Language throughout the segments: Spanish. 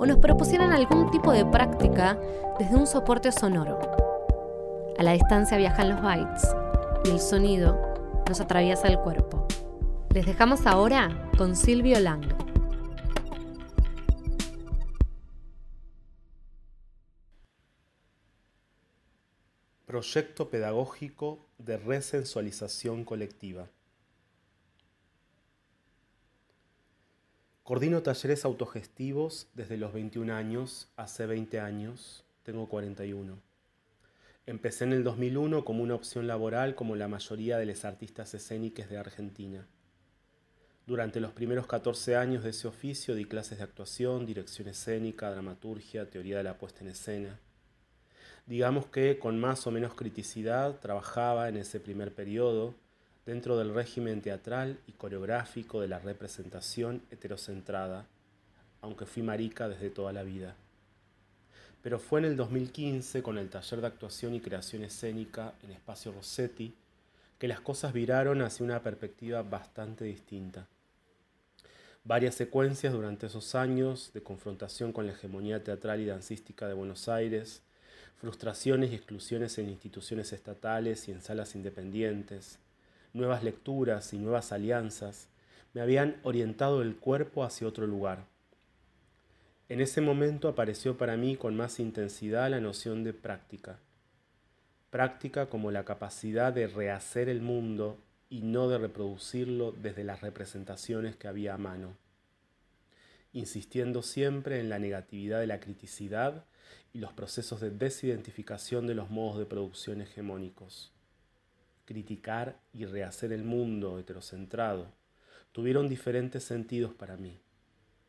o nos propusieran algún tipo de práctica desde un soporte sonoro. A la distancia viajan los bytes y el sonido nos atraviesa el cuerpo. Les dejamos ahora con Silvio Lang. Proyecto pedagógico de resensualización colectiva. Coordino talleres autogestivos desde los 21 años, hace 20 años, tengo 41. Empecé en el 2001 como una opción laboral como la mayoría de los artistas escénicos de Argentina. Durante los primeros 14 años de ese oficio di clases de actuación, dirección escénica, dramaturgia, teoría de la puesta en escena. Digamos que con más o menos criticidad trabajaba en ese primer periodo dentro del régimen teatral y coreográfico de la representación heterocentrada, aunque fui marica desde toda la vida. Pero fue en el 2015, con el taller de actuación y creación escénica en Espacio Rossetti, que las cosas viraron hacia una perspectiva bastante distinta. Varias secuencias durante esos años de confrontación con la hegemonía teatral y dancística de Buenos Aires, frustraciones y exclusiones en instituciones estatales y en salas independientes, nuevas lecturas y nuevas alianzas me habían orientado el cuerpo hacia otro lugar. En ese momento apareció para mí con más intensidad la noción de práctica. Práctica como la capacidad de rehacer el mundo y no de reproducirlo desde las representaciones que había a mano, insistiendo siempre en la negatividad de la criticidad y los procesos de desidentificación de los modos de producción hegemónicos criticar y rehacer el mundo heterocentrado, tuvieron diferentes sentidos para mí.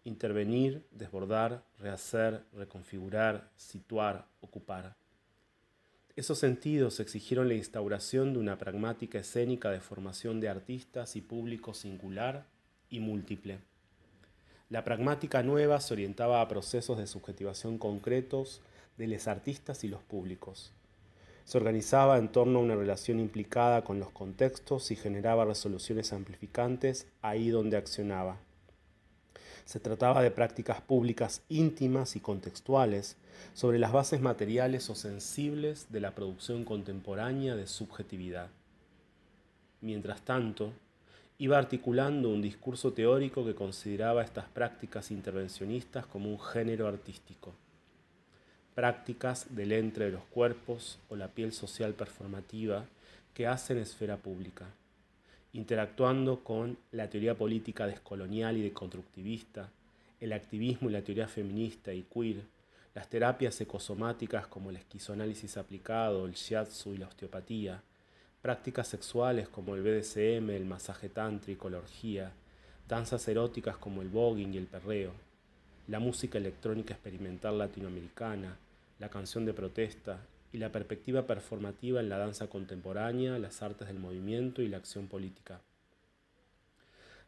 Intervenir, desbordar, rehacer, reconfigurar, situar, ocupar. Esos sentidos exigieron la instauración de una pragmática escénica de formación de artistas y público singular y múltiple. La pragmática nueva se orientaba a procesos de subjetivación concretos de los artistas y los públicos se organizaba en torno a una relación implicada con los contextos y generaba resoluciones amplificantes ahí donde accionaba. Se trataba de prácticas públicas íntimas y contextuales sobre las bases materiales o sensibles de la producción contemporánea de subjetividad. Mientras tanto, iba articulando un discurso teórico que consideraba estas prácticas intervencionistas como un género artístico prácticas del entre de los cuerpos o la piel social performativa que hacen esfera pública, interactuando con la teoría política descolonial y deconstructivista, el activismo y la teoría feminista y queer, las terapias ecosomáticas como el esquizoanálisis aplicado, el shiatsu y la osteopatía, prácticas sexuales como el BDSM, el masaje tántrico, la orgía, danzas eróticas como el voguing y el perreo, la música electrónica experimental latinoamericana, la canción de protesta y la perspectiva performativa en la danza contemporánea, las artes del movimiento y la acción política.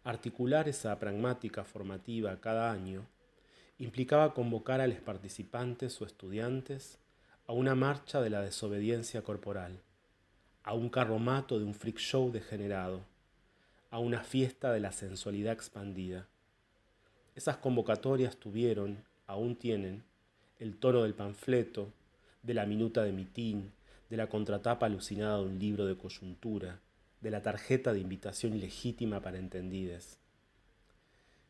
Articular esa pragmática formativa cada año implicaba convocar a los participantes o estudiantes a una marcha de la desobediencia corporal, a un carromato de un freak show degenerado, a una fiesta de la sensualidad expandida esas convocatorias tuvieron, aún tienen, el tono del panfleto, de la minuta de mitín, de la contratapa alucinada de un libro de coyuntura, de la tarjeta de invitación ilegítima para entendides.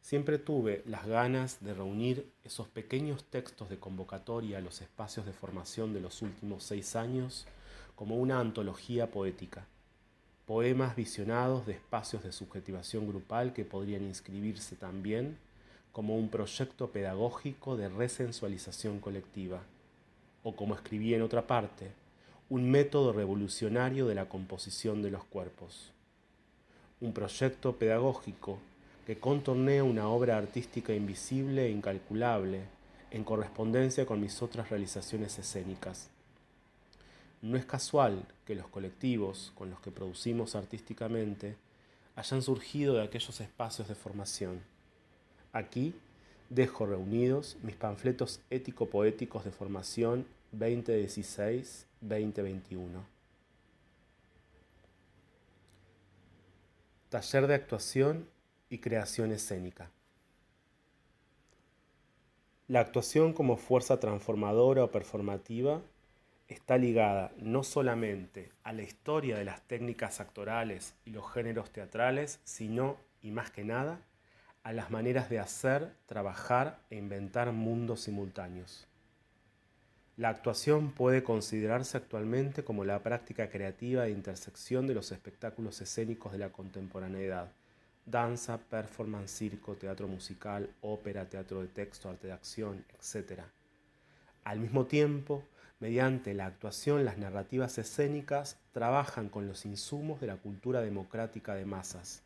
Siempre tuve las ganas de reunir esos pequeños textos de convocatoria a los espacios de formación de los últimos seis años como una antología poética, poemas visionados de espacios de subjetivación grupal que podrían inscribirse también como un proyecto pedagógico de resensualización colectiva, o como escribí en otra parte, un método revolucionario de la composición de los cuerpos. Un proyecto pedagógico que contornea una obra artística invisible e incalculable en correspondencia con mis otras realizaciones escénicas. No es casual que los colectivos con los que producimos artísticamente hayan surgido de aquellos espacios de formación. Aquí dejo reunidos mis panfletos ético-poéticos de formación 2016-2021. Taller de actuación y creación escénica. La actuación como fuerza transformadora o performativa está ligada no solamente a la historia de las técnicas actorales y los géneros teatrales, sino, y más que nada, a las maneras de hacer, trabajar e inventar mundos simultáneos. La actuación puede considerarse actualmente como la práctica creativa de intersección de los espectáculos escénicos de la contemporaneidad, danza, performance, circo, teatro musical, ópera, teatro de texto, arte de acción, etc. Al mismo tiempo, mediante la actuación, las narrativas escénicas trabajan con los insumos de la cultura democrática de masas.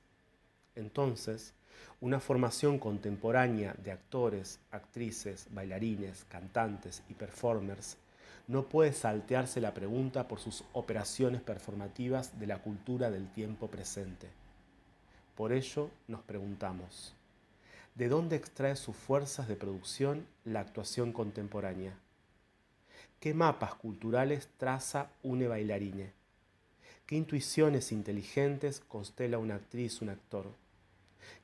Entonces, una formación contemporánea de actores, actrices, bailarines, cantantes y performers no puede saltearse la pregunta por sus operaciones performativas de la cultura del tiempo presente. Por ello nos preguntamos, ¿de dónde extrae sus fuerzas de producción la actuación contemporánea? ¿Qué mapas culturales traza une bailarine? ¿Qué intuiciones inteligentes constela una actriz, un actor?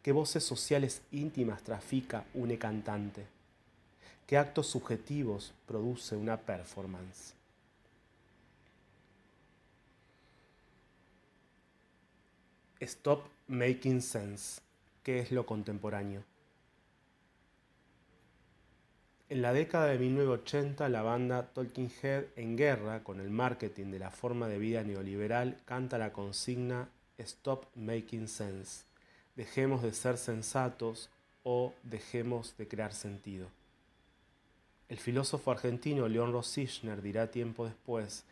¿Qué voces sociales íntimas trafica un cantante? ¿Qué actos subjetivos produce una performance? Stop Making Sense. ¿Qué es lo contemporáneo? En la década de 1980, la banda Talking Head, en guerra con el marketing de la forma de vida neoliberal, canta la consigna Stop Making Sense dejemos de ser sensatos o dejemos de crear sentido. El filósofo argentino León Rosichner dirá tiempo después,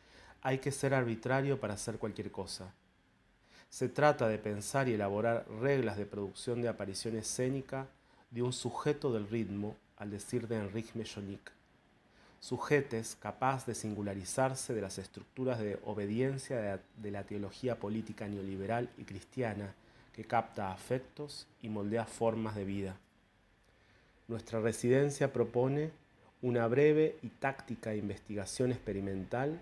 hay que ser arbitrario para hacer cualquier cosa. Se trata de pensar y elaborar reglas de producción de aparición escénica de un sujeto del ritmo, al decir de Enrique Mechonic. Sujetes capaz de singularizarse de las estructuras de obediencia de la teología política neoliberal y cristiana que capta afectos y moldea formas de vida. Nuestra residencia propone una breve y táctica investigación experimental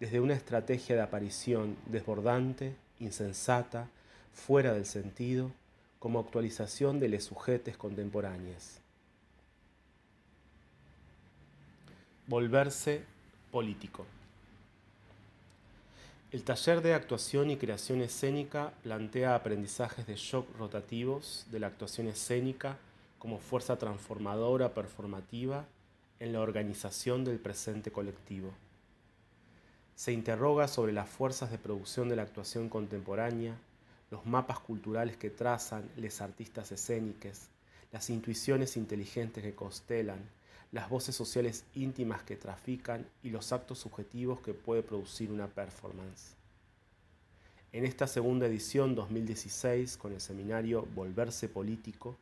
desde una estrategia de aparición desbordante, insensata, fuera del sentido, como actualización de los sujetes contemporáneos. Volverse político. El taller de actuación y creación escénica plantea aprendizajes de shock rotativos de la actuación escénica como fuerza transformadora performativa en la organización del presente colectivo. Se interroga sobre las fuerzas de producción de la actuación contemporánea, los mapas culturales que trazan les artistas escénicos, las intuiciones inteligentes que constelan, las voces sociales íntimas que trafican y los actos subjetivos que puede producir una performance. En esta segunda edición 2016, con el seminario Volverse Político,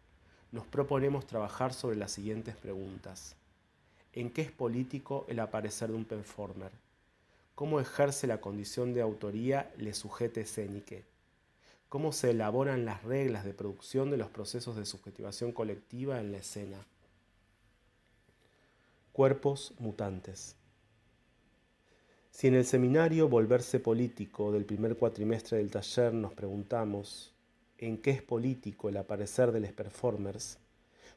nos proponemos trabajar sobre las siguientes preguntas. ¿En qué es político el aparecer de un performer? ¿Cómo ejerce la condición de autoría le sujete escénique? ¿Cómo se elaboran las reglas de producción de los procesos de subjetivación colectiva en la escena? Cuerpos mutantes. Si en el seminario Volverse Político del primer cuatrimestre del taller nos preguntamos en qué es político el aparecer de los performers,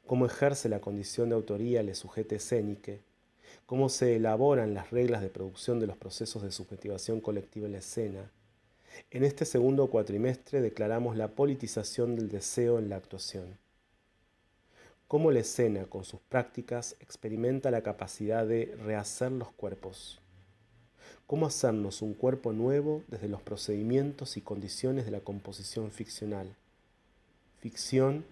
cómo ejerce la condición de autoría el sujeto escénique, cómo se elaboran las reglas de producción de los procesos de subjetivación colectiva en la escena, en este segundo cuatrimestre declaramos la politización del deseo en la actuación cómo la escena con sus prácticas experimenta la capacidad de rehacer los cuerpos, cómo hacernos un cuerpo nuevo desde los procedimientos y condiciones de la composición ficcional. Ficción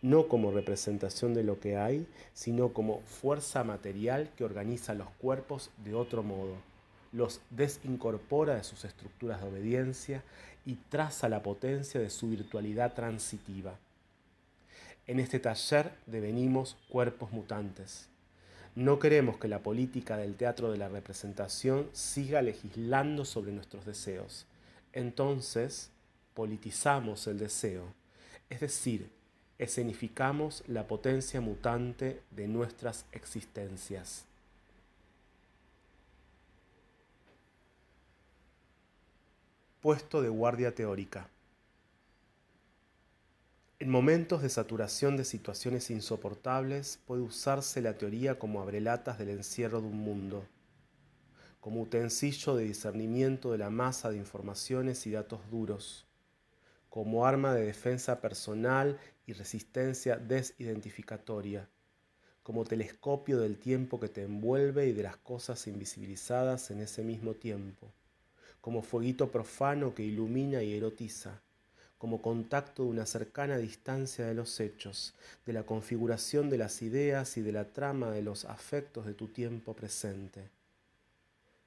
no como representación de lo que hay, sino como fuerza material que organiza los cuerpos de otro modo, los desincorpora de sus estructuras de obediencia y traza la potencia de su virtualidad transitiva. En este taller devenimos cuerpos mutantes. No queremos que la política del teatro de la representación siga legislando sobre nuestros deseos. Entonces, politizamos el deseo, es decir, escenificamos la potencia mutante de nuestras existencias. Puesto de guardia teórica. En momentos de saturación de situaciones insoportables puede usarse la teoría como abrelatas del encierro de un mundo, como utensilio de discernimiento de la masa de informaciones y datos duros, como arma de defensa personal y resistencia desidentificatoria, como telescopio del tiempo que te envuelve y de las cosas invisibilizadas en ese mismo tiempo, como fueguito profano que ilumina y erotiza como contacto de una cercana distancia de los hechos, de la configuración de las ideas y de la trama de los afectos de tu tiempo presente.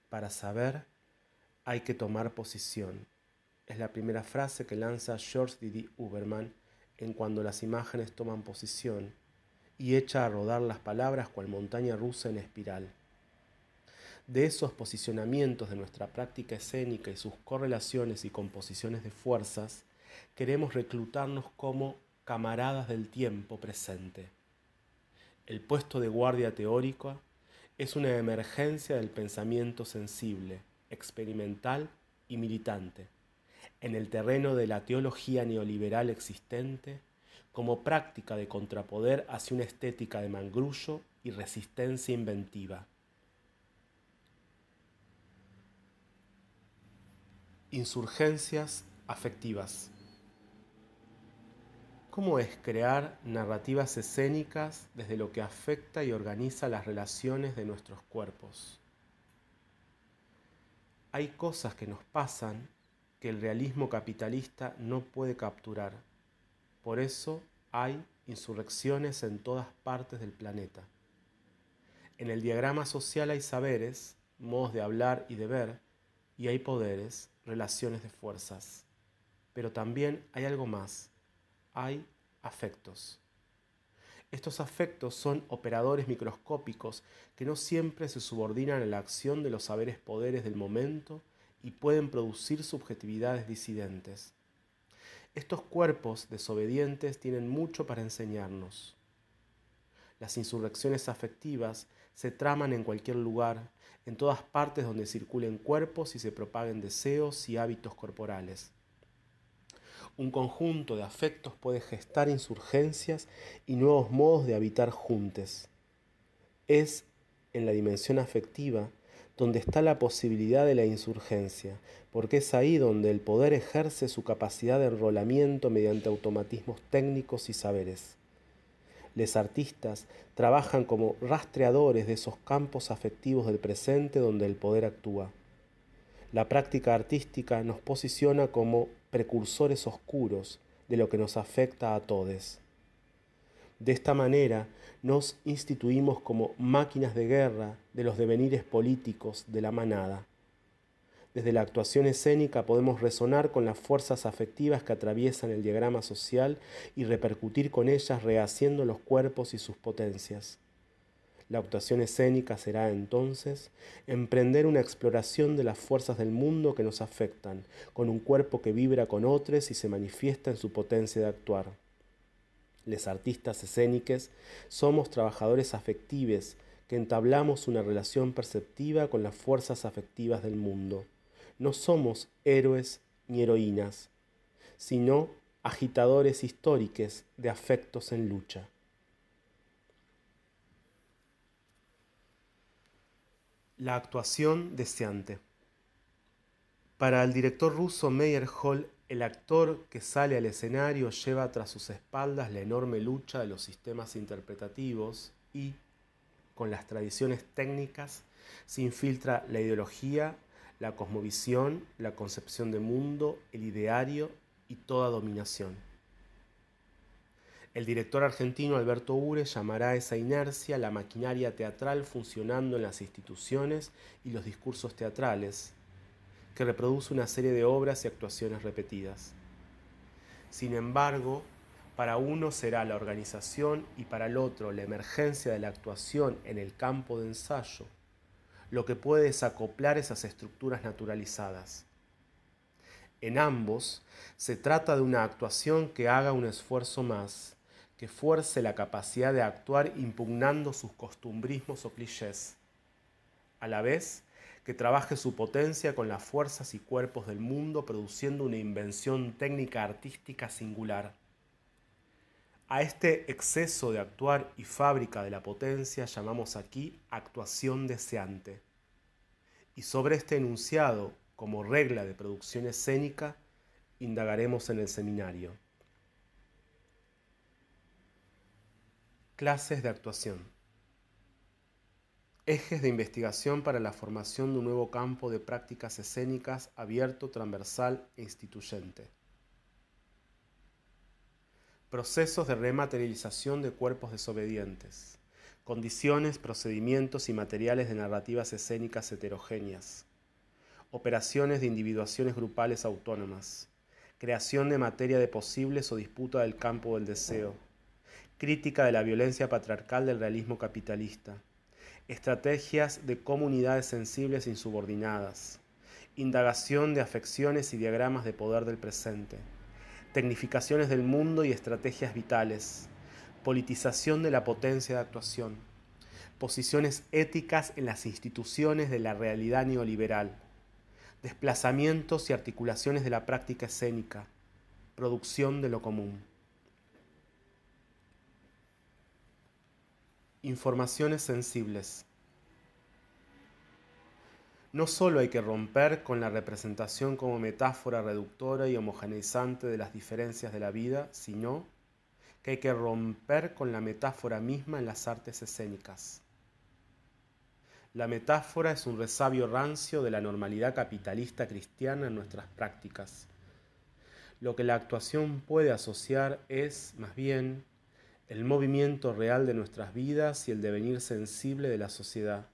Para saber, hay que tomar posición. Es la primera frase que lanza George Didi Uberman en Cuando las imágenes toman posición y echa a rodar las palabras cual montaña rusa en espiral. De esos posicionamientos de nuestra práctica escénica y sus correlaciones y composiciones de fuerzas, queremos reclutarnos como camaradas del tiempo presente. El puesto de guardia teórica es una emergencia del pensamiento sensible, experimental y militante, en el terreno de la teología neoliberal existente como práctica de contrapoder hacia una estética de mangrullo y resistencia inventiva. Insurgencias afectivas. ¿Cómo es crear narrativas escénicas desde lo que afecta y organiza las relaciones de nuestros cuerpos? Hay cosas que nos pasan que el realismo capitalista no puede capturar. Por eso hay insurrecciones en todas partes del planeta. En el diagrama social hay saberes, modos de hablar y de ver, y hay poderes, relaciones de fuerzas. Pero también hay algo más hay afectos. Estos afectos son operadores microscópicos que no siempre se subordinan a la acción de los saberes poderes del momento y pueden producir subjetividades disidentes. Estos cuerpos desobedientes tienen mucho para enseñarnos. Las insurrecciones afectivas se traman en cualquier lugar, en todas partes donde circulen cuerpos y se propaguen deseos y hábitos corporales. Un conjunto de afectos puede gestar insurgencias y nuevos modos de habitar juntos. Es en la dimensión afectiva donde está la posibilidad de la insurgencia, porque es ahí donde el poder ejerce su capacidad de enrolamiento mediante automatismos técnicos y saberes. Los artistas trabajan como rastreadores de esos campos afectivos del presente donde el poder actúa. La práctica artística nos posiciona como precursores oscuros de lo que nos afecta a todos. De esta manera nos instituimos como máquinas de guerra de los devenires políticos de la manada. Desde la actuación escénica podemos resonar con las fuerzas afectivas que atraviesan el diagrama social y repercutir con ellas rehaciendo los cuerpos y sus potencias. La actuación escénica será entonces emprender una exploración de las fuerzas del mundo que nos afectan, con un cuerpo que vibra con otros y se manifiesta en su potencia de actuar. Les artistas escénicos somos trabajadores afectives que entablamos una relación perceptiva con las fuerzas afectivas del mundo. No somos héroes ni heroínas, sino agitadores históricos de afectos en lucha. La actuación deseante. Para el director ruso Meyer Hall, el actor que sale al escenario lleva tras sus espaldas la enorme lucha de los sistemas interpretativos y, con las tradiciones técnicas, se infiltra la ideología, la cosmovisión, la concepción de mundo, el ideario y toda dominación. El director argentino Alberto Ure llamará a esa inercia la maquinaria teatral funcionando en las instituciones y los discursos teatrales, que reproduce una serie de obras y actuaciones repetidas. Sin embargo, Para uno será la organización y para el otro la emergencia de la actuación en el campo de ensayo, lo que puede desacoplar esas estructuras naturalizadas. En ambos se trata de una actuación que haga un esfuerzo más, que fuerce la capacidad de actuar impugnando sus costumbrismos o clichés, a la vez que trabaje su potencia con las fuerzas y cuerpos del mundo produciendo una invención técnica artística singular. A este exceso de actuar y fábrica de la potencia llamamos aquí actuación deseante. Y sobre este enunciado, como regla de producción escénica, indagaremos en el seminario. Clases de actuación. Ejes de investigación para la formación de un nuevo campo de prácticas escénicas abierto, transversal e instituyente. Procesos de rematerialización de cuerpos desobedientes. Condiciones, procedimientos y materiales de narrativas escénicas heterogéneas. Operaciones de individuaciones grupales autónomas. Creación de materia de posibles o disputa del campo del deseo. Crítica de la violencia patriarcal del realismo capitalista. Estrategias de comunidades sensibles e insubordinadas. Indagación de afecciones y diagramas de poder del presente tecnificaciones del mundo y estrategias vitales, politización de la potencia de actuación, posiciones éticas en las instituciones de la realidad neoliberal, desplazamientos y articulaciones de la práctica escénica, producción de lo común. Informaciones sensibles. No solo hay que romper con la representación como metáfora reductora y homogeneizante de las diferencias de la vida, sino que hay que romper con la metáfora misma en las artes escénicas. La metáfora es un resabio rancio de la normalidad capitalista cristiana en nuestras prácticas. Lo que la actuación puede asociar es, más bien, el movimiento real de nuestras vidas y el devenir sensible de la sociedad.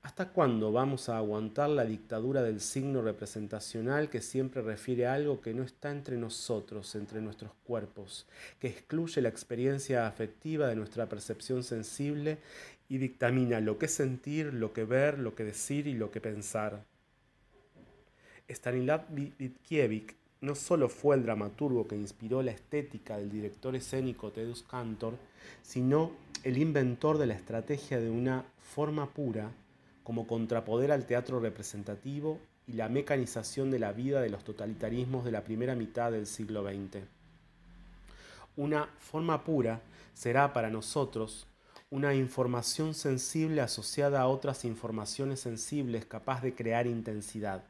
¿Hasta cuándo vamos a aguantar la dictadura del signo representacional que siempre refiere algo que no está entre nosotros, entre nuestros cuerpos, que excluye la experiencia afectiva de nuestra percepción sensible y dictamina lo que sentir, lo que ver, lo que decir y lo que pensar? Stanislav Vitkiewicz no solo fue el dramaturgo que inspiró la estética del director escénico Tedus Cantor, sino el inventor de la estrategia de una forma pura como contrapoder al teatro representativo y la mecanización de la vida de los totalitarismos de la primera mitad del siglo XX. Una forma pura será para nosotros una información sensible asociada a otras informaciones sensibles capaz de crear intensidad.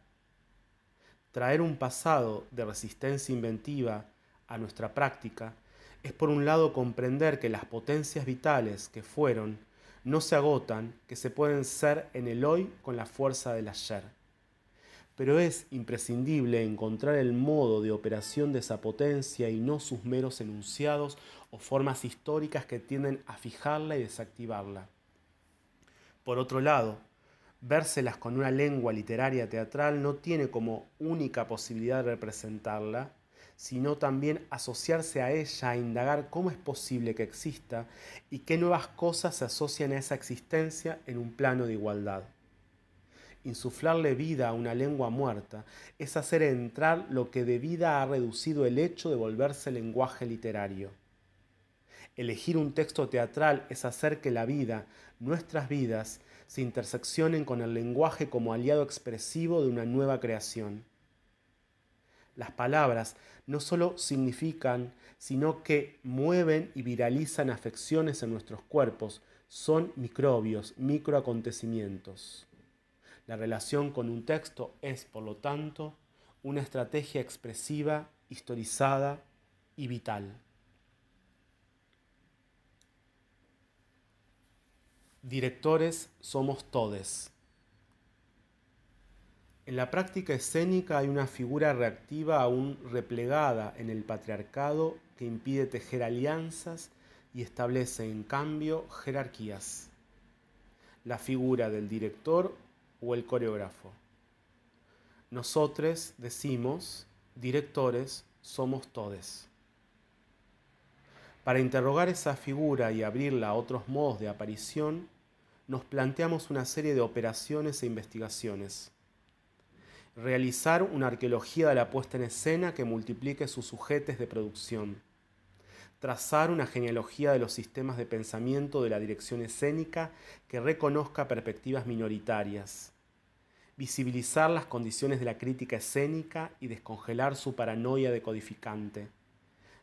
Traer un pasado de resistencia inventiva a nuestra práctica es por un lado comprender que las potencias vitales que fueron no se agotan, que se pueden ser en el hoy con la fuerza del ayer. Pero es imprescindible encontrar el modo de operación de esa potencia y no sus meros enunciados o formas históricas que tienden a fijarla y desactivarla. Por otro lado, vérselas con una lengua literaria teatral no tiene como única posibilidad de representarla, sino también asociarse a ella, a indagar cómo es posible que exista y qué nuevas cosas se asocian a esa existencia en un plano de igualdad. Insuflarle vida a una lengua muerta es hacer entrar lo que de vida ha reducido el hecho de volverse lenguaje literario. Elegir un texto teatral es hacer que la vida, nuestras vidas, se interseccionen con el lenguaje como aliado expresivo de una nueva creación. Las palabras no solo significan, sino que mueven y viralizan afecciones en nuestros cuerpos. Son microbios, microacontecimientos. La relación con un texto es, por lo tanto, una estrategia expresiva, historizada y vital. Directores somos todes. En la práctica escénica hay una figura reactiva aún replegada en el patriarcado que impide tejer alianzas y establece en cambio jerarquías. La figura del director o el coreógrafo. Nosotros decimos, directores somos todes. Para interrogar esa figura y abrirla a otros modos de aparición, nos planteamos una serie de operaciones e investigaciones. Realizar una arqueología de la puesta en escena que multiplique sus sujetes de producción. Trazar una genealogía de los sistemas de pensamiento de la dirección escénica que reconozca perspectivas minoritarias. Visibilizar las condiciones de la crítica escénica y descongelar su paranoia decodificante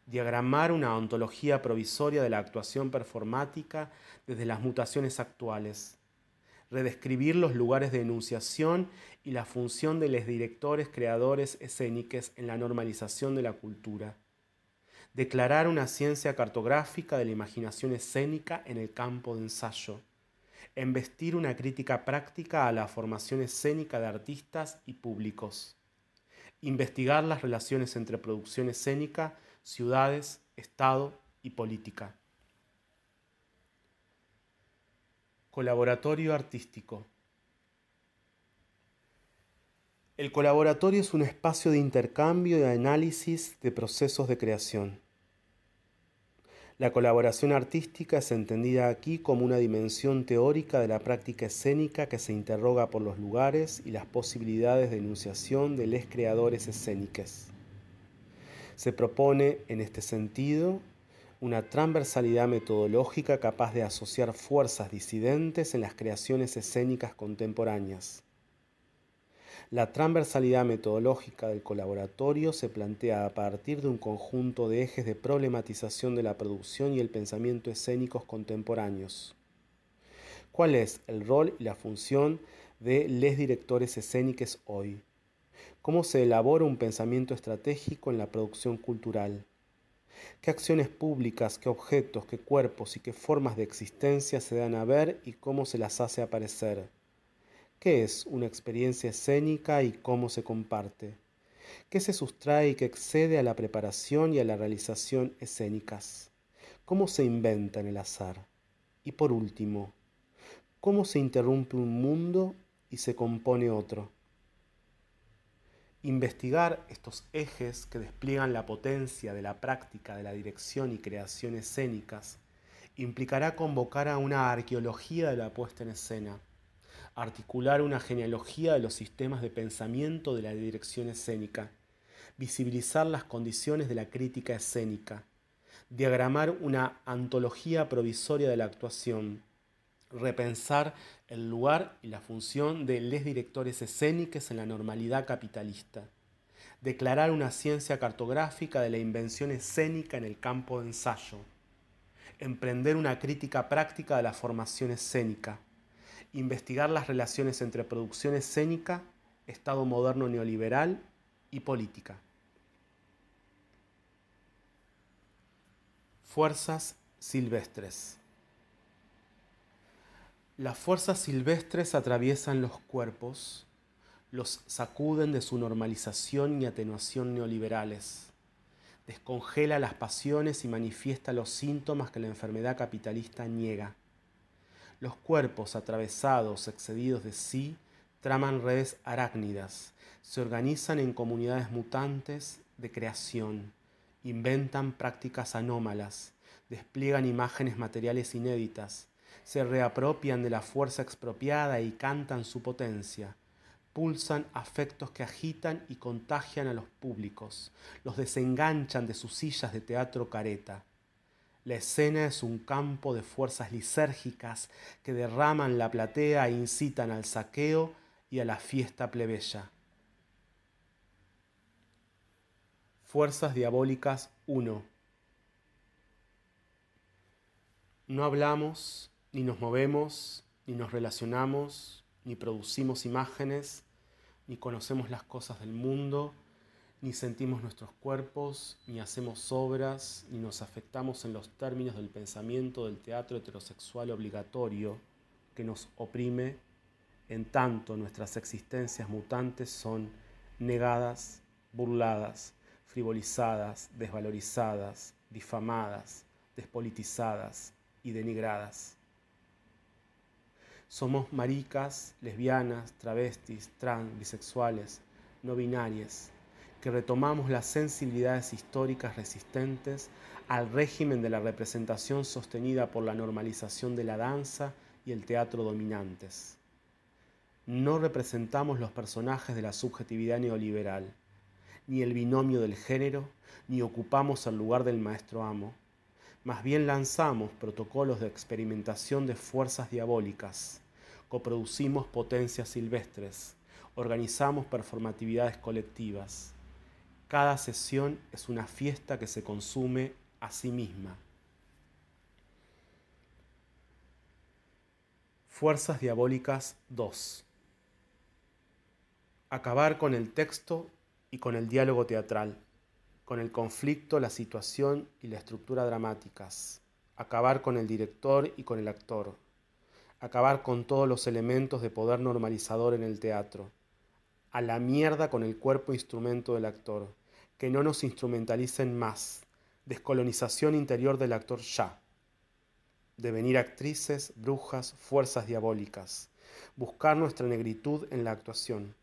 diagramar una ontología provisoria de la actuación performática desde las mutaciones actuales, redescribir los lugares de enunciación y la función de los directores creadores escénicos en la normalización de la cultura, declarar una ciencia cartográfica de la imaginación escénica en el campo de ensayo, embestir una crítica práctica a la formación escénica de artistas y públicos, investigar las relaciones entre producción escénica ciudades, Estado y política. Colaboratorio artístico. El colaboratorio es un espacio de intercambio y análisis de procesos de creación. La colaboración artística es entendida aquí como una dimensión teórica de la práctica escénica que se interroga por los lugares y las posibilidades de enunciación de les creadores escénicos. Se propone, en este sentido, una transversalidad metodológica capaz de asociar fuerzas disidentes en las creaciones escénicas contemporáneas. La transversalidad metodológica del colaboratorio se plantea a partir de un conjunto de ejes de problematización de la producción y el pensamiento escénicos contemporáneos. ¿Cuál es el rol y la función de les directores escénicos hoy? Cómo se elabora un pensamiento estratégico en la producción cultural, qué acciones públicas, qué objetos, qué cuerpos y qué formas de existencia se dan a ver y cómo se las hace aparecer, qué es una experiencia escénica y cómo se comparte, qué se sustrae y qué excede a la preparación y a la realización escénicas, cómo se inventa en el azar y por último, cómo se interrumpe un mundo y se compone otro. Investigar estos ejes que despliegan la potencia de la práctica de la dirección y creación escénicas implicará convocar a una arqueología de la puesta en escena, articular una genealogía de los sistemas de pensamiento de la dirección escénica, visibilizar las condiciones de la crítica escénica, diagramar una antología provisoria de la actuación, repensar el lugar y la función de les directores escénicos en la normalidad capitalista, declarar una ciencia cartográfica de la invención escénica en el campo de ensayo, emprender una crítica práctica de la formación escénica, investigar las relaciones entre producción escénica, Estado moderno neoliberal y política. Fuerzas silvestres. Las fuerzas silvestres atraviesan los cuerpos, los sacuden de su normalización y atenuación neoliberales, descongela las pasiones y manifiesta los síntomas que la enfermedad capitalista niega. Los cuerpos atravesados, excedidos de sí, traman redes arácnidas, se organizan en comunidades mutantes de creación, inventan prácticas anómalas, despliegan imágenes materiales inéditas, se reapropian de la fuerza expropiada y cantan su potencia. Pulsan afectos que agitan y contagian a los públicos, los desenganchan de sus sillas de teatro careta. La escena es un campo de fuerzas lisérgicas que derraman la platea e incitan al saqueo y a la fiesta plebeya. Fuerzas Diabólicas 1. No hablamos, ni nos movemos, ni nos relacionamos, ni producimos imágenes, ni conocemos las cosas del mundo, ni sentimos nuestros cuerpos, ni hacemos obras, ni nos afectamos en los términos del pensamiento del teatro heterosexual obligatorio que nos oprime, en tanto nuestras existencias mutantes son negadas, burladas, frivolizadas, desvalorizadas, difamadas, despolitizadas y denigradas. Somos maricas, lesbianas, travestis, trans, bisexuales, no binarias, que retomamos las sensibilidades históricas resistentes al régimen de la representación sostenida por la normalización de la danza y el teatro dominantes. No representamos los personajes de la subjetividad neoliberal, ni el binomio del género, ni ocupamos el lugar del maestro amo. Más bien lanzamos protocolos de experimentación de fuerzas diabólicas, coproducimos potencias silvestres, organizamos performatividades colectivas. Cada sesión es una fiesta que se consume a sí misma. Fuerzas Diabólicas 2. Acabar con el texto y con el diálogo teatral, con el conflicto, la situación y la estructura dramáticas. Acabar con el director y con el actor. Acabar con todos los elementos de poder normalizador en el teatro. A la mierda con el cuerpo instrumento del actor. Que no nos instrumentalicen más. Descolonización interior del actor ya devenir actrices, brujas, fuerzas diabólicas, buscar nuestra negritud en la actuación,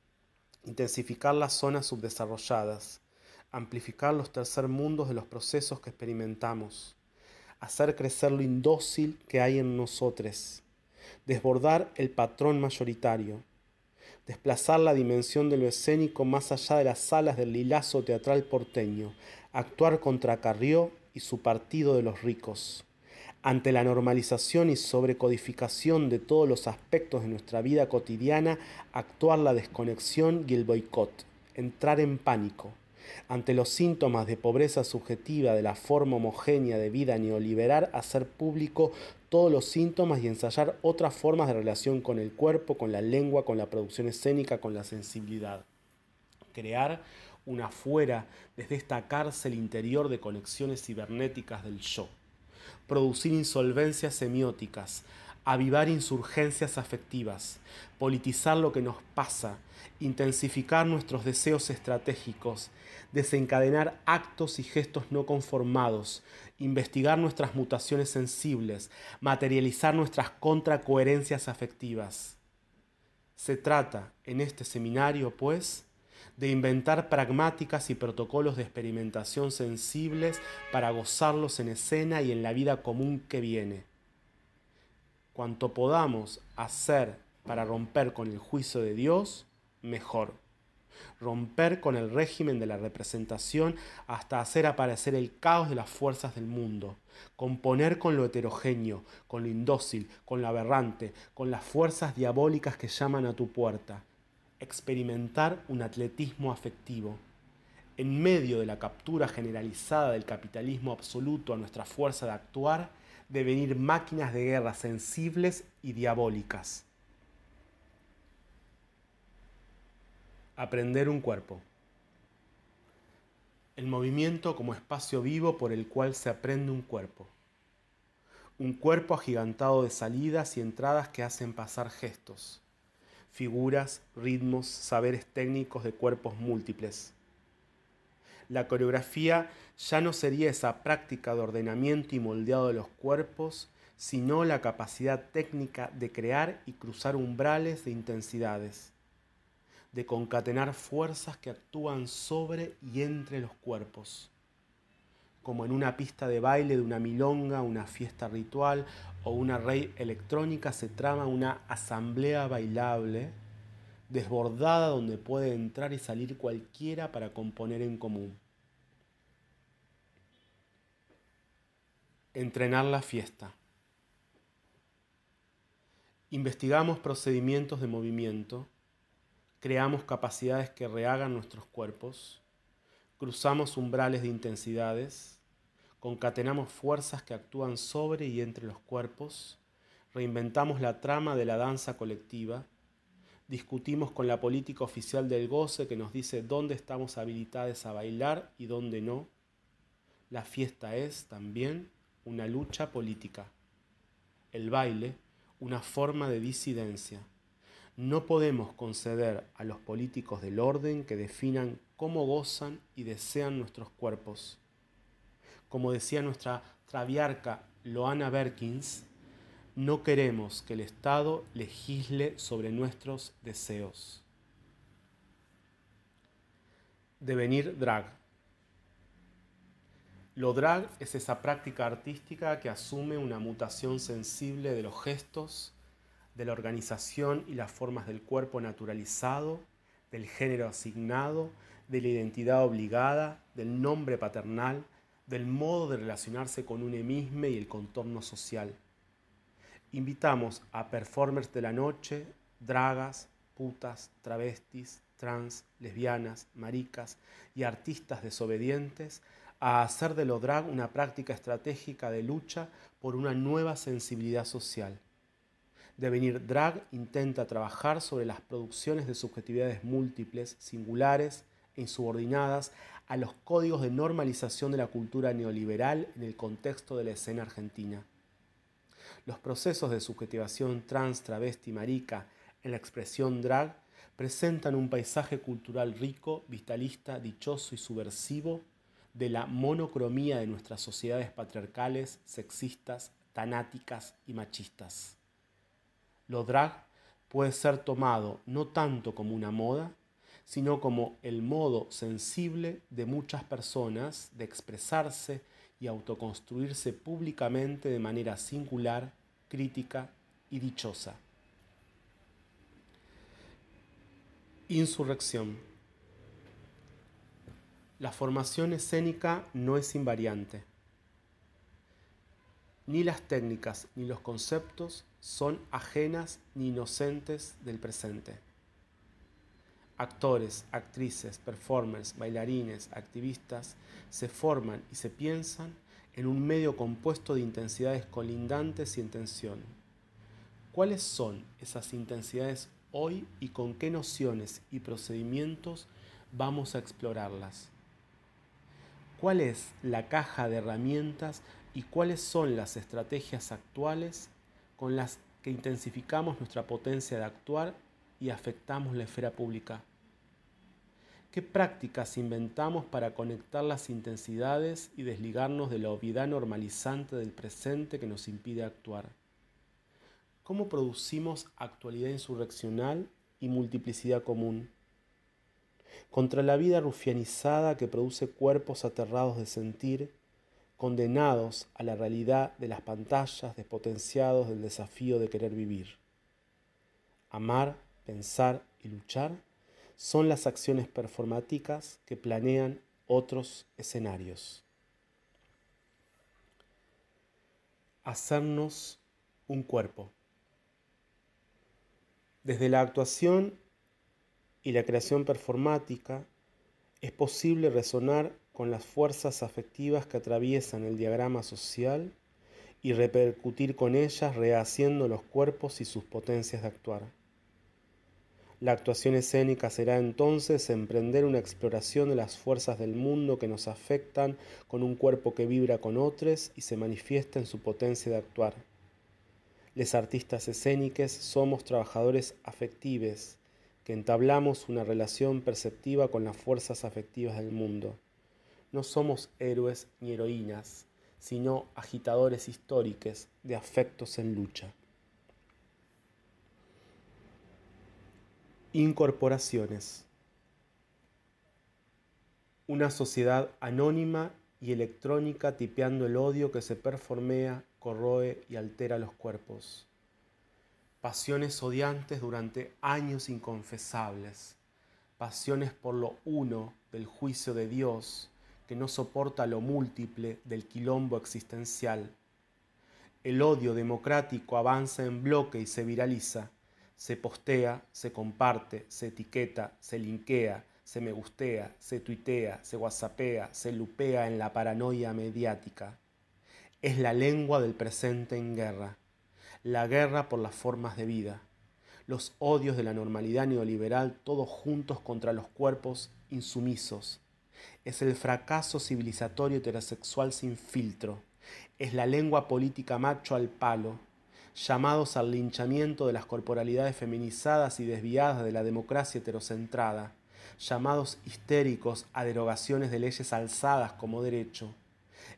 intensificar las zonas subdesarrolladas, amplificar los tercer mundos de los procesos que experimentamos, hacer crecer lo indócil que hay en nosotros, desbordar el patrón mayoritario, desplazar la dimensión de lo escénico más allá de las salas del lilazo teatral porteño, actuar contra Carrió y su partido de los ricos ante la normalización y sobrecodificación de todos los aspectos de nuestra vida cotidiana, actuar la desconexión y el boicot, entrar en pánico. Ante los síntomas de pobreza subjetiva de la forma homogénea de vida neoliberal, hacer público todos los síntomas y ensayar otras formas de relación con el cuerpo, con la lengua, con la producción escénica, con la sensibilidad. Crear una fuera desde esta cárcel interior de conexiones cibernéticas del yo producir insolvencias semióticas, avivar insurgencias afectivas, politizar lo que nos pasa, intensificar nuestros deseos estratégicos, desencadenar actos y gestos no conformados, investigar nuestras mutaciones sensibles, materializar nuestras contracoherencias afectivas. Se trata en este seminario, pues, de inventar pragmáticas y protocolos de experimentación sensibles para gozarlos en escena y en la vida común que viene. Cuanto podamos hacer para romper con el juicio de Dios, mejor. Romper con el régimen de la representación hasta hacer aparecer el caos de las fuerzas del mundo. Componer con lo heterogéneo, con lo indócil, con lo aberrante, con las fuerzas diabólicas que llaman a tu puerta experimentar un atletismo afectivo. En medio de la captura generalizada del capitalismo absoluto a nuestra fuerza de actuar, devenir máquinas de guerra sensibles y diabólicas. Aprender un cuerpo. El movimiento como espacio vivo por el cual se aprende un cuerpo. Un cuerpo agigantado de salidas y entradas que hacen pasar gestos figuras, ritmos, saberes técnicos de cuerpos múltiples. La coreografía ya no sería esa práctica de ordenamiento y moldeado de los cuerpos, sino la capacidad técnica de crear y cruzar umbrales de intensidades, de concatenar fuerzas que actúan sobre y entre los cuerpos como en una pista de baile de una milonga, una fiesta ritual o una rey electrónica, se trama una asamblea bailable desbordada donde puede entrar y salir cualquiera para componer en común. Entrenar la fiesta. Investigamos procedimientos de movimiento, creamos capacidades que rehagan nuestros cuerpos, cruzamos umbrales de intensidades, concatenamos fuerzas que actúan sobre y entre los cuerpos, reinventamos la trama de la danza colectiva, discutimos con la política oficial del goce que nos dice dónde estamos habilitados a bailar y dónde no. La fiesta es también una lucha política. El baile, una forma de disidencia. No podemos conceder a los políticos del orden que definan cómo gozan y desean nuestros cuerpos como decía nuestra traviarca Loana Berkins, no queremos que el Estado legisle sobre nuestros deseos. Devenir drag. Lo drag es esa práctica artística que asume una mutación sensible de los gestos, de la organización y las formas del cuerpo naturalizado, del género asignado, de la identidad obligada, del nombre paternal, del modo de relacionarse con un emisme y el contorno social. Invitamos a performers de la noche, dragas, putas, travestis, trans, lesbianas, maricas y artistas desobedientes a hacer de lo drag una práctica estratégica de lucha por una nueva sensibilidad social. Devenir drag intenta trabajar sobre las producciones de subjetividades múltiples, singulares e insubordinadas a los códigos de normalización de la cultura neoliberal en el contexto de la escena argentina. Los procesos de subjetivación trans, travesti, marica en la expresión drag presentan un paisaje cultural rico, vitalista, dichoso y subversivo de la monocromía de nuestras sociedades patriarcales, sexistas, tanáticas y machistas. Lo drag puede ser tomado no tanto como una moda, sino como el modo sensible de muchas personas de expresarse y autoconstruirse públicamente de manera singular, crítica y dichosa. Insurrección. La formación escénica no es invariante. Ni las técnicas ni los conceptos son ajenas ni inocentes del presente. Actores, actrices, performers, bailarines, activistas se forman y se piensan en un medio compuesto de intensidades colindantes y en tensión. ¿Cuáles son esas intensidades hoy y con qué nociones y procedimientos vamos a explorarlas. ¿Cuál es la caja de herramientas y cuáles son las estrategias actuales con las que intensificamos nuestra potencia de actuar y afectamos la esfera pública? ¿Qué prácticas inventamos para conectar las intensidades y desligarnos de la obviedad normalizante del presente que nos impide actuar? ¿Cómo producimos actualidad insurreccional y multiplicidad común? Contra la vida rufianizada que produce cuerpos aterrados de sentir, condenados a la realidad de las pantallas, despotenciados del desafío de querer vivir. Amar, pensar y luchar son las acciones performáticas que planean otros escenarios. Hacernos un cuerpo. Desde la actuación y la creación performática es posible resonar con las fuerzas afectivas que atraviesan el diagrama social y repercutir con ellas rehaciendo los cuerpos y sus potencias de actuar. La actuación escénica será entonces emprender una exploración de las fuerzas del mundo que nos afectan con un cuerpo que vibra con otros y se manifiesta en su potencia de actuar. Les artistas escénicos somos trabajadores afectives, que entablamos una relación perceptiva con las fuerzas afectivas del mundo. No somos héroes ni heroínas, sino agitadores históricos de afectos en lucha. Incorporaciones. Una sociedad anónima y electrónica tipeando el odio que se performea corroe y altera los cuerpos. Pasiones odiantes durante años inconfesables, pasiones por lo uno del juicio de Dios que no soporta lo múltiple del quilombo existencial. El odio democrático avanza en bloque y se viraliza, se postea, se comparte, se etiqueta, se linkea, se me gustea, se tuitea, se whatsappea, se lupea en la paranoia mediática es la lengua del presente en guerra, la guerra por las formas de vida, los odios de la normalidad neoliberal todos juntos contra los cuerpos insumisos. Es el fracaso civilizatorio heterosexual sin filtro. Es la lengua política macho al palo, llamados al linchamiento de las corporalidades feminizadas y desviadas de la democracia heterocentrada, llamados histéricos a derogaciones de leyes alzadas como derecho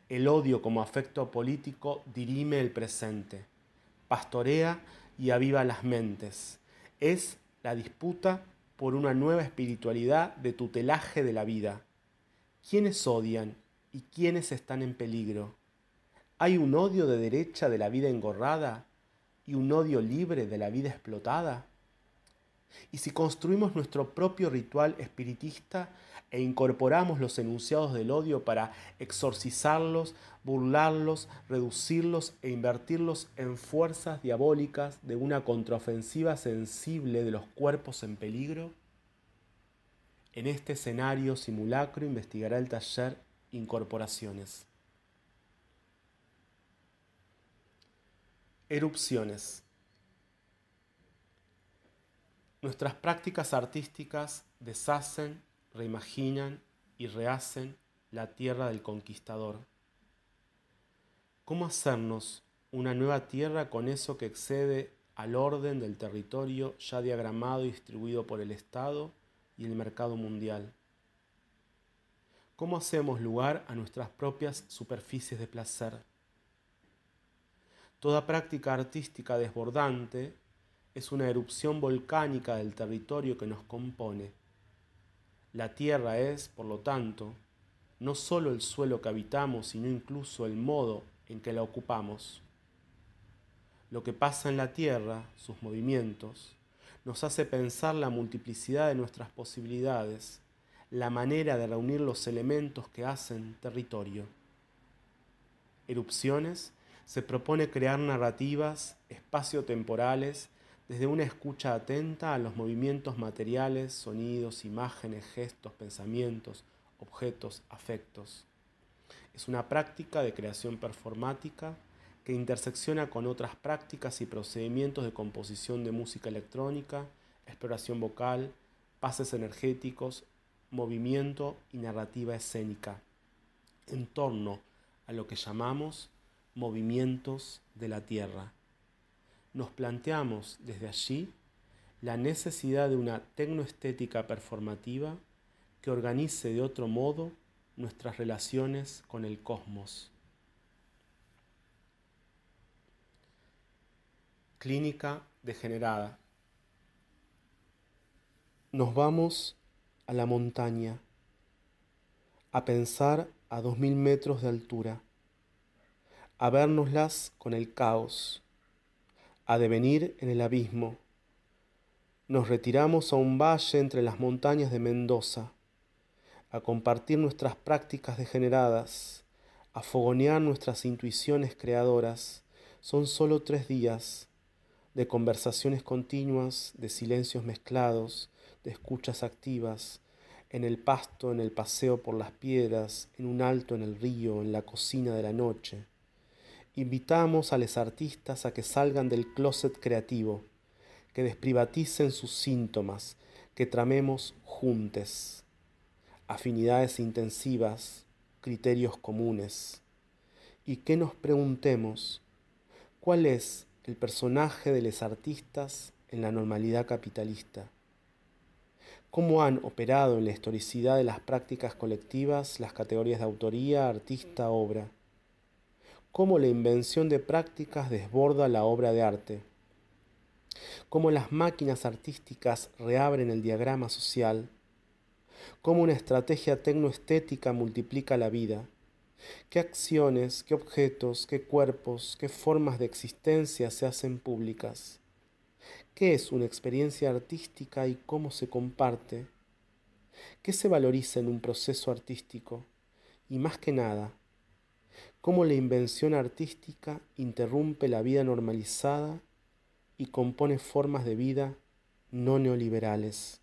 el odio como afecto político dirime el presente, pastorea y aviva las mentes. Es la disputa por una nueva espiritualidad de tutelaje de la vida, ¿Quiénes odian y quiénes están en peligro? ¿Hay un odio de derecha de la vida engorrada y un odio libre de la vida explotada? Y si construimos nuestro propio ritual espiritista e incorporamos los enunciados del odio para exorcizarlos, burlarlos, reducirlos e invertirlos en fuerzas diabólicas de una contraofensiva sensible de los cuerpos en peligro, en este escenario simulacro investigará el taller Incorporaciones. Erupciones. Nuestras prácticas artísticas deshacen, reimaginan y rehacen la tierra del conquistador. ¿Cómo hacernos una nueva tierra con eso que excede al orden del territorio ya diagramado y distribuido por el Estado y el mercado mundial? ¿Cómo hacemos lugar a nuestras propias superficies de placer? Toda práctica artística desbordante es una erupción volcánica del territorio que nos compone. La tierra es, por lo tanto, no solo el suelo que habitamos, sino incluso el modo en que la ocupamos. Lo que pasa en la tierra, sus movimientos, nos hace pensar la multiplicidad de nuestras posibilidades, la manera de reunir los elementos que hacen territorio. Erupciones se propone crear narrativas espacio-temporales desde una escucha atenta a los movimientos materiales, sonidos, imágenes, gestos, pensamientos, objetos, afectos. Es una práctica de creación performática que intersecciona con otras prácticas y procedimientos de composición de música electrónica, exploración vocal, pases energéticos, movimiento y narrativa escénica, en torno a lo que llamamos movimientos de la Tierra nos planteamos desde allí la necesidad de una tecnoestética performativa que organice de otro modo nuestras relaciones con el cosmos. Clínica degenerada. Nos vamos a la montaña, a pensar a dos mil metros de altura, a vernoslas con el caos a devenir en el abismo. Nos retiramos a un valle entre las montañas de Mendoza, a compartir nuestras prácticas degeneradas, a fogonear nuestras intuiciones creadoras. Son solo tres días de conversaciones continuas, de silencios mezclados, de escuchas activas, en el pasto, en el paseo por las piedras, en un alto en el río, en la cocina de la noche. Invitamos a los artistas a que salgan del closet creativo, que desprivaticen sus síntomas, que tramemos juntes, afinidades intensivas, criterios comunes, y que nos preguntemos cuál es el personaje de los artistas en la normalidad capitalista. ¿Cómo han operado en la historicidad de las prácticas colectivas las categorías de autoría, artista, obra? cómo la invención de prácticas desborda la obra de arte, cómo las máquinas artísticas reabren el diagrama social, cómo una estrategia tecnoestética multiplica la vida, qué acciones, qué objetos, qué cuerpos, qué formas de existencia se hacen públicas, qué es una experiencia artística y cómo se comparte, qué se valoriza en un proceso artístico y más que nada, cómo la invención artística interrumpe la vida normalizada y compone formas de vida no neoliberales.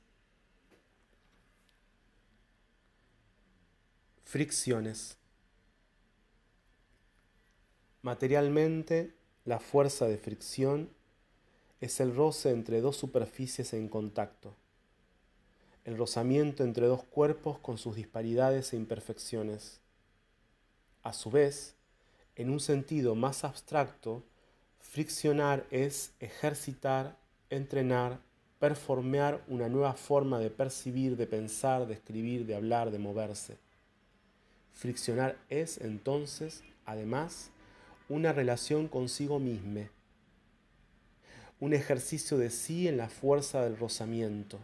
Fricciones. Materialmente, la fuerza de fricción es el roce entre dos superficies en contacto, el rozamiento entre dos cuerpos con sus disparidades e imperfecciones a su vez, en un sentido más abstracto, friccionar es ejercitar, entrenar, performear una nueva forma de percibir, de pensar, de escribir, de hablar, de moverse. Friccionar es entonces, además, una relación consigo misma, un ejercicio de sí en la fuerza del rozamiento.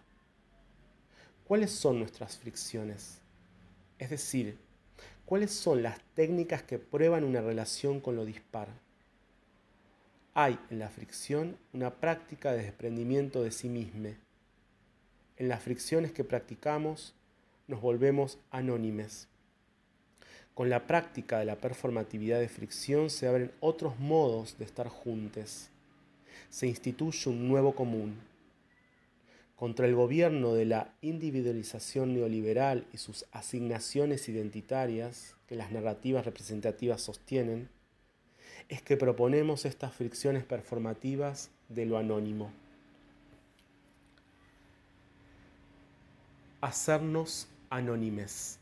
¿Cuáles son nuestras fricciones? Es decir, ¿cuáles son las técnicas que prueban una relación con lo dispar? Hay en la fricción una práctica de desprendimiento de sí mismo. En las fricciones que practicamos nos volvemos anónimes. Con la práctica de la performatividad de fricción se abren otros modos de estar juntos. Se instituye un nuevo común. Contra el gobierno de la individualización neoliberal y sus asignaciones identitarias que las narrativas representativas sostienen, es que proponemos estas fricciones performativas de lo anónimo. Hacernos anónimes.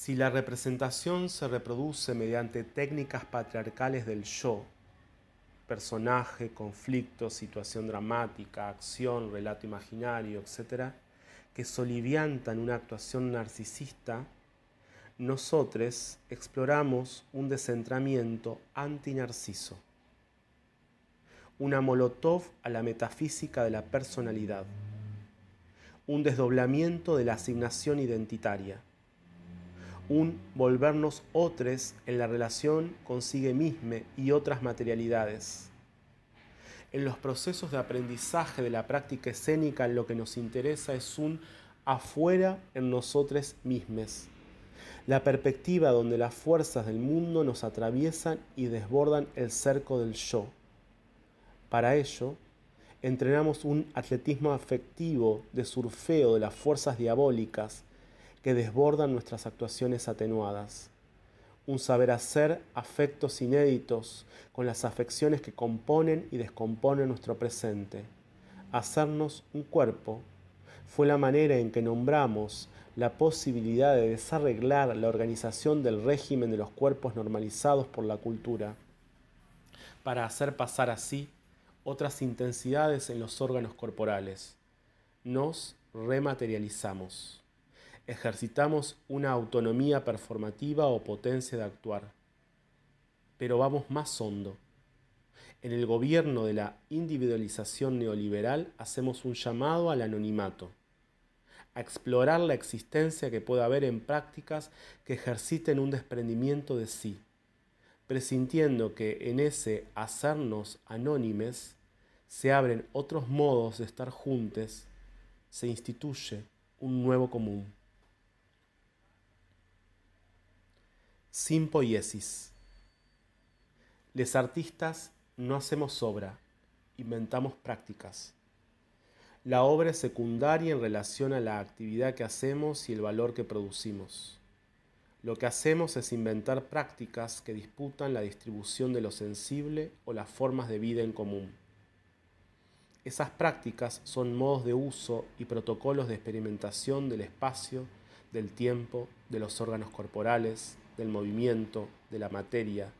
Si la representación se reproduce mediante técnicas patriarcales del yo, personaje, conflicto, situación dramática, acción, relato imaginario, etc., que soliviantan una actuación narcisista, nosotros exploramos un descentramiento anti-narciso, una molotov a la metafísica de la personalidad un desdoblamiento de la asignación identitaria, un volvernos otros en la relación consigue misme y otras materialidades. En los procesos de aprendizaje de la práctica escénica lo que nos interesa es un afuera en nosotros mismos, la perspectiva donde las fuerzas del mundo nos atraviesan y desbordan el cerco del yo. Para ello, entrenamos un atletismo afectivo de surfeo de las fuerzas diabólicas que desbordan nuestras actuaciones atenuadas. Un saber hacer afectos inéditos con las afecciones que componen y descomponen nuestro presente. Hacernos un cuerpo fue la manera en que nombramos la posibilidad de desarreglar la organización del régimen de los cuerpos normalizados por la cultura, para hacer pasar así otras intensidades en los órganos corporales. Nos rematerializamos. Ejercitamos una autonomía performativa o potencia de actuar. Pero vamos más hondo. En el gobierno de la individualización neoliberal hacemos un llamado al anonimato, a explorar la existencia que puede haber en prácticas que ejerciten un desprendimiento de sí, presintiendo que en ese hacernos anónimes se abren otros modos de estar juntos, se instituye un nuevo común. Sin poiesis. Les artistas no hacemos obra, inventamos prácticas. La obra es secundaria en relación a la actividad que hacemos y el valor que producimos. Lo que hacemos es inventar prácticas que disputan la distribución de lo sensible o las formas de vida en común. Esas prácticas son modos de uso y protocolos de experimentación del espacio, del tiempo, de los órganos corporales, del movimiento, de la materia,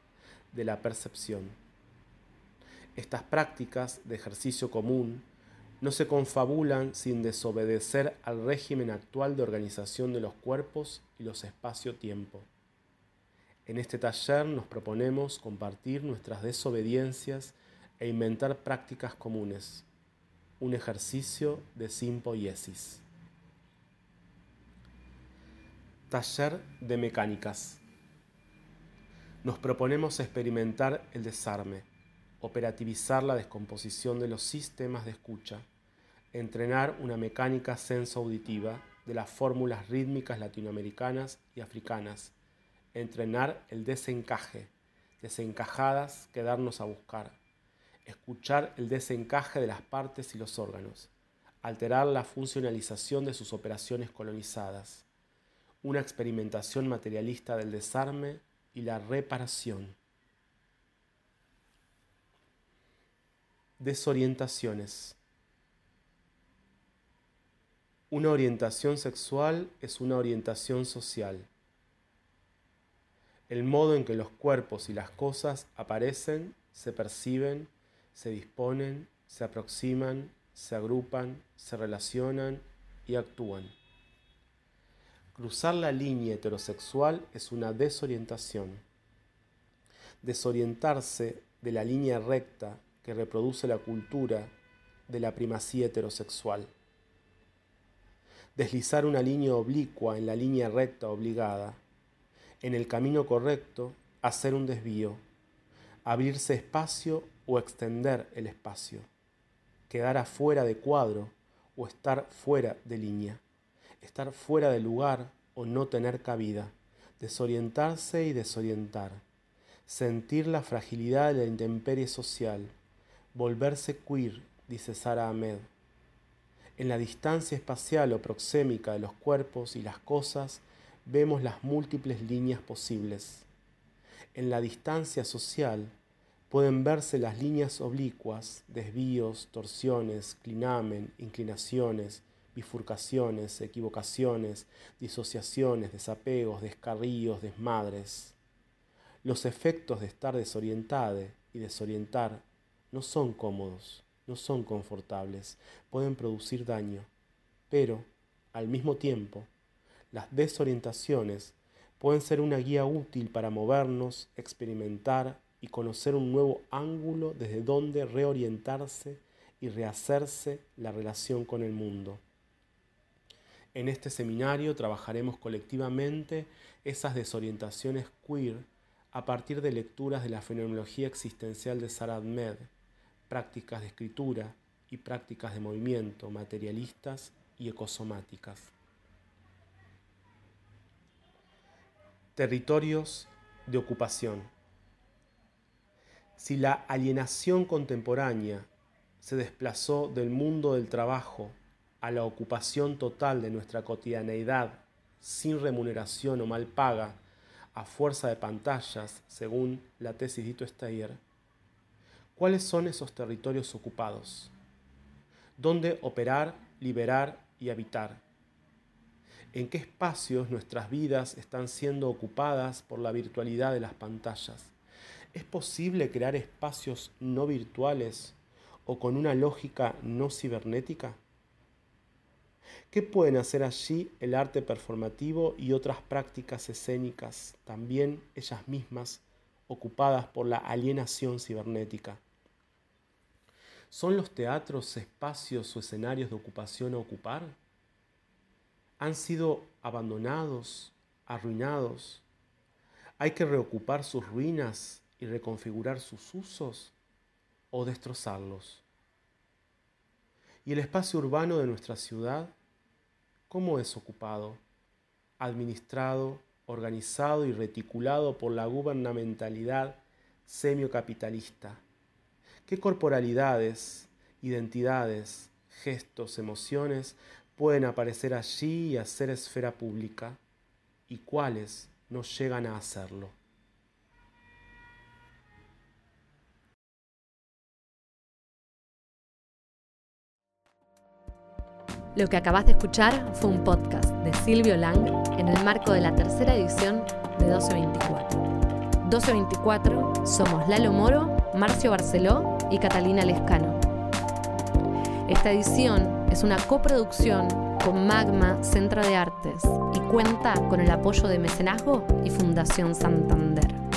de la percepción. Estas prácticas de ejercicio común no se confabulan sin desobedecer al régimen actual de organización de los cuerpos y los espacio-tiempo. En este taller nos proponemos compartir nuestras desobediencias e inventar prácticas comunes un ejercicio de simpoiesis. Taller de mecánicas. Nos proponemos experimentar el desarme, operativizar la descomposición de los sistemas de escucha, entrenar una mecánica senso-auditiva de las fórmulas rítmicas latinoamericanas y africanas, entrenar el desencaje, desencajadas que darnos a buscar escuchar el desencaje de las partes y los órganos, alterar la funcionalización de sus operaciones colonizadas, una experimentación materialista del desarme y la reparación. Desorientaciones. Una orientación sexual es una orientación social. El modo en que los cuerpos y las cosas aparecen, se perciben se disponen, se aproximan, se agrupan, se relacionan y actúan. Cruzar la línea heterosexual es una desorientación. Desorientarse de la línea recta que reproduce la cultura de la primacía heterosexual. deslizar una línea oblicua en la línea recta obligada, en el camino correcto, hacer un desvío, abrirse espacio o extender el espacio, quedar afuera de cuadro o estar fuera de línea, estar fuera de lugar o no tener cabida, desorientarse y desorientar, sentir la fragilidad de la intemperie social, volverse queer, dice Sara Ahmed. En la distancia espacial o proxémica de los cuerpos y las cosas vemos las múltiples líneas posibles. En la distancia social pueden verse las líneas oblicuas, desvíos, torsiones, clinamen, inclinaciones, bifurcaciones, equivocaciones, disociaciones, desapegos, descarríos, desmadres. Los efectos de estar desorientado y desorientar no son cómodos, no son confortables, pueden producir daño, pero, al mismo tiempo, las desorientaciones pueden ser una guía útil para movernos, experimentar y conocer un nuevo ángulo desde donde reorientarse y rehacerse la relación con el mundo. En este seminario trabajaremos colectivamente esas desorientaciones queer a partir de lecturas de la fenomenología existencial de Sarah Ahmed, prácticas de escritura y prácticas de movimiento materialistas y ecosomáticas. Territorios de ocupación. Si la alienación contemporánea se desplazó del mundo del trabajo a la ocupación total de nuestra cotidianeidad sin remuneración o mal paga a fuerza de pantallas, según la tesis Dito Steyer, ¿cuáles son esos territorios ocupados? ¿Dónde operar, liberar y habitar? en qué espacios nuestras vidas están siendo ocupadas por la virtualidad de las pantallas. ¿Es posible crear espacios no virtuales o con una lógica no cibernética? ¿Qué pueden hacer allí el arte performativo y otras prácticas escénicas, también ellas mismas ocupadas por la alienación cibernética? ¿Son los teatros espacios o escenarios de ocupación a ocupar? han sido abandonados, arruinados. Hay que reocupar sus ruinas y reconfigurar sus usos o destrozarlos. ¿Y el espacio urbano de nuestra ciudad? ¿Cómo es ocupado? Administrado, organizado y reticulado por la gubernamentalidad semiocapitalista. ¿Qué corporalidades, identidades, gestos, emociones pueden aparecer allí y hacer esfera pública y cuáles no llegan a hacerlo. Lo que acabas de escuchar fue un podcast de Silvio Lang en el marco de la tercera edición de 1224. 1224 somos Lalo Moro, Marcio Barceló y Catalina Lescano. Esta edición es una coproducción con Magma Centro de Artes y cuenta con el apoyo de Mecenazgo y Fundación Santander.